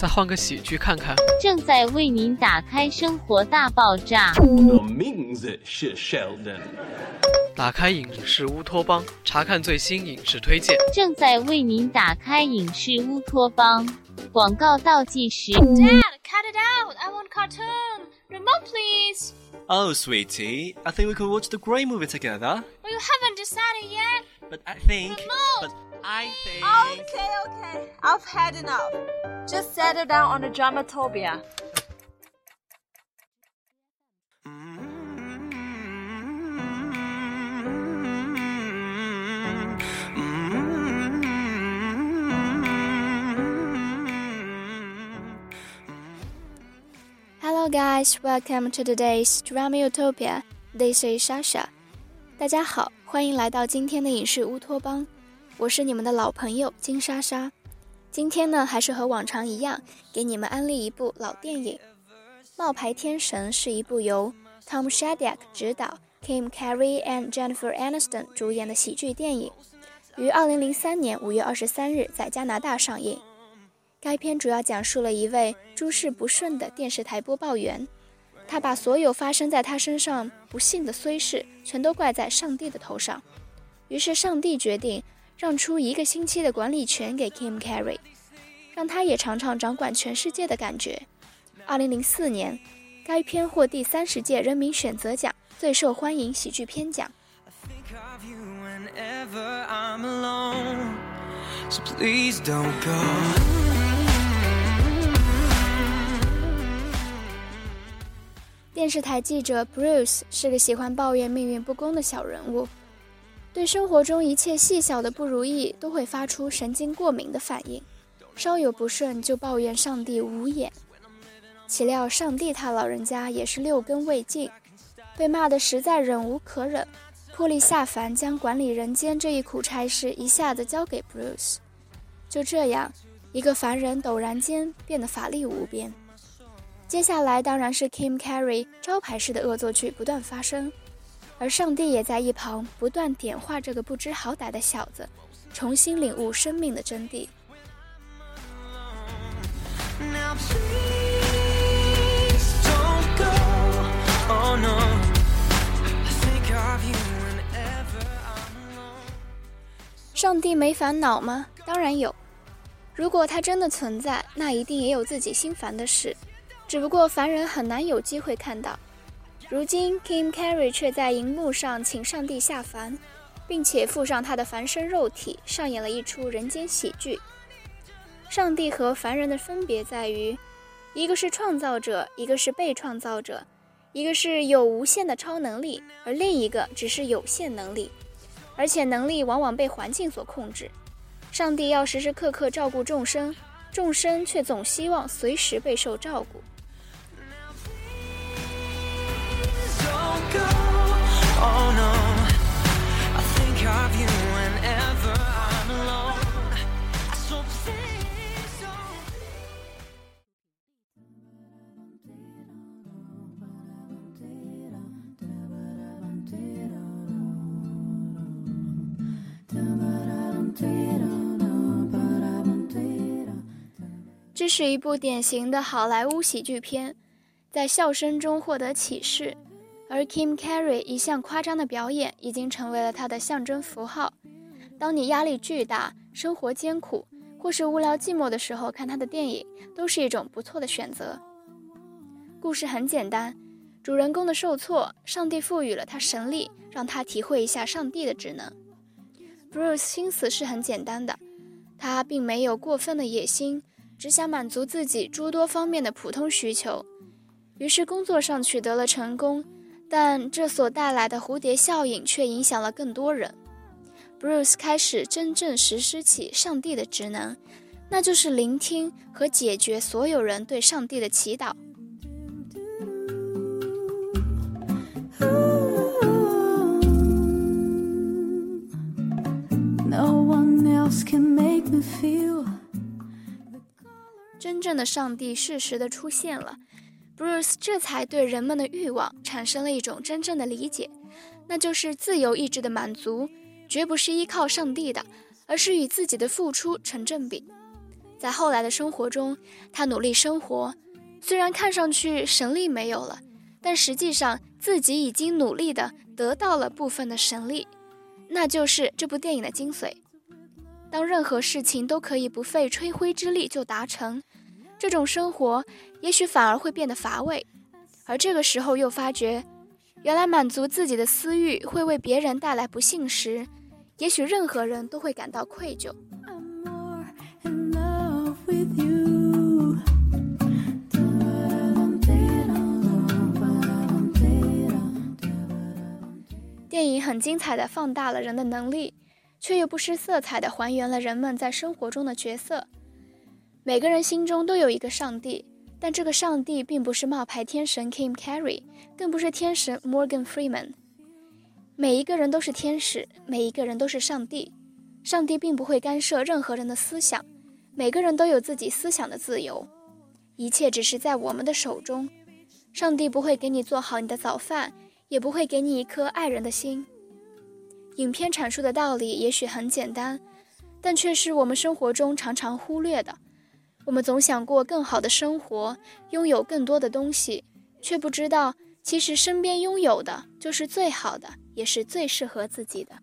再换个喜剧看看。正在为您打开《生活大爆炸》。我名字是 Sheldon。打开影视乌托邦，查看最新影视推荐。正在为您打开影视乌托邦。广告倒计时。Dad, cut it out! I want cartoon. Remote, please. Oh, sweetie, I think we could watch the Grey movie together. Well, you haven't decided yet. But I think. Remote. But I think. Okay, okay. I've had enough. Just settle down on the dramatopia. Hello, guys. Welcome to today's Drama Utopia. This is Sasha. 大家好，欢迎来到今天的影视乌托邦。 我是你们的老朋友金莎莎。今天呢，还是和往常一样，给你们安利一部老电影《冒牌天神》，是一部由 Tom Shadyac 执导、Kim Carey and Jennifer Aniston 主演的喜剧电影，于2003年5月23日在加拿大上映。该片主要讲述了一位诸事不顺的电视台播报员，他把所有发生在他身上不幸的衰事全都怪在上帝的头上。于是上帝决定让出一个星期的管理权给 Kim Carey，让他也尝尝掌管全世界的感觉。2004年，该片获第三十届人民选择奖最受欢迎喜剧片奖。电视台记者 Bruce 是个喜欢抱怨命运不公的小人物，对生活中一切细小的不如意都会发出神经过敏的反应，稍有不顺就抱怨上帝无眼。岂料上帝他老人家也是六根未净，被骂得实在忍无可忍，破例下凡将管理人间这一苦差事一下子交给 Bruce。就这样，一个凡人陡然间变得法力无边。接下来当然是 Kim Carey 招牌式的恶作剧不断发生，而上帝也在一旁不断点化这个不知好歹的小子，重新领悟生命的真谛。Oh. 上帝没烦恼吗？当然有。如果他真的存在，那一定也有自己心烦的事。只不过凡人很难有机会看到。如今，Kim Carey 却在荧幕上请上帝下凡，并且附上他的凡身肉体，上演了一出人间喜剧。上帝和凡人的分别在于，一个是创造者，一个是被创造者；一个是有无限的超能力，而另一个只是有限能力，而且能力往往被环境所控制。上帝要时时刻刻照顾众生，众生却总希望随时备受照顾。这是一部典型的好莱坞喜剧片，在笑声中获得启示，而 Kim Carey 一向夸张的表演已经成为了他的象征符号。当你压力巨大、生活艰苦，或是无聊寂寞的时候，看他的电影都是一种不错的选择。故事很简单，主人公的受挫，上帝赋予了他神力，让他体会一下上帝的职能。Bruce 心思是很简单的，他并没有过分的野心。只想满足自己诸多方面的普通需求，于是工作上取得了成功，但这所带来的蝴蝶效应却影响了更多人，Bruce 开始真正实施起上帝的职能，那就是聆听和解决所有人对上帝的祈祷。真正的上帝适时的出现了。，Bruce 这才对人们的欲望产生了一种真正的理解，那就是自由意志的满足，绝不是依靠上帝的，而是与自己的付出成正比。在后来的生活中，他努力生活，虽然看上去神力没有了，但实际上自己已经努力的得到了部分的神力，那就是这部电影的精髓。当任何事情都可以不费吹灰之力就达成，这种生活也许反而会变得乏味。而这个时候又发觉，原来满足自己的私欲会为别人带来不幸时，也许任何人都会感到愧疚。电影很精彩的放大了人的能力，却又不失色彩的还原了人们在生活中的角色。每个人心中都有一个上帝，但这个上帝并不是冒牌天神 Kim Carey，更不是天神 Morgan Freeman。每一个人都是天使，每一个人都是上帝。上帝并不会干涉任何人的思想，每个人都有自己思想的自由，一切只是在我们的手中。上帝不会给你做好你的早饭，也不会给你一颗爱人的心。影片阐述的道理也许很简单，但却是我们生活中常常忽略的。我们总想过更好的生活，拥有更多的东西，却不知道，其实身边拥有的就是最好的，也是最适合自己的。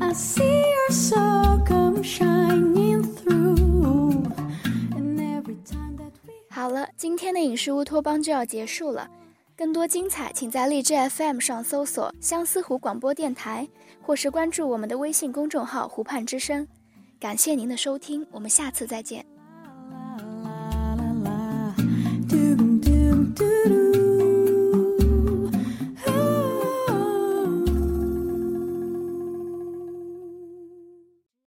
I see your soul come shining through. And every time that we 好了，今天的影视乌托邦就要结束了。更多精彩，请在荔枝 FM 上搜索“相思湖广播电台”，或是关注我们的微信公众号“湖畔之声”。感谢您的收听，我们下次再见。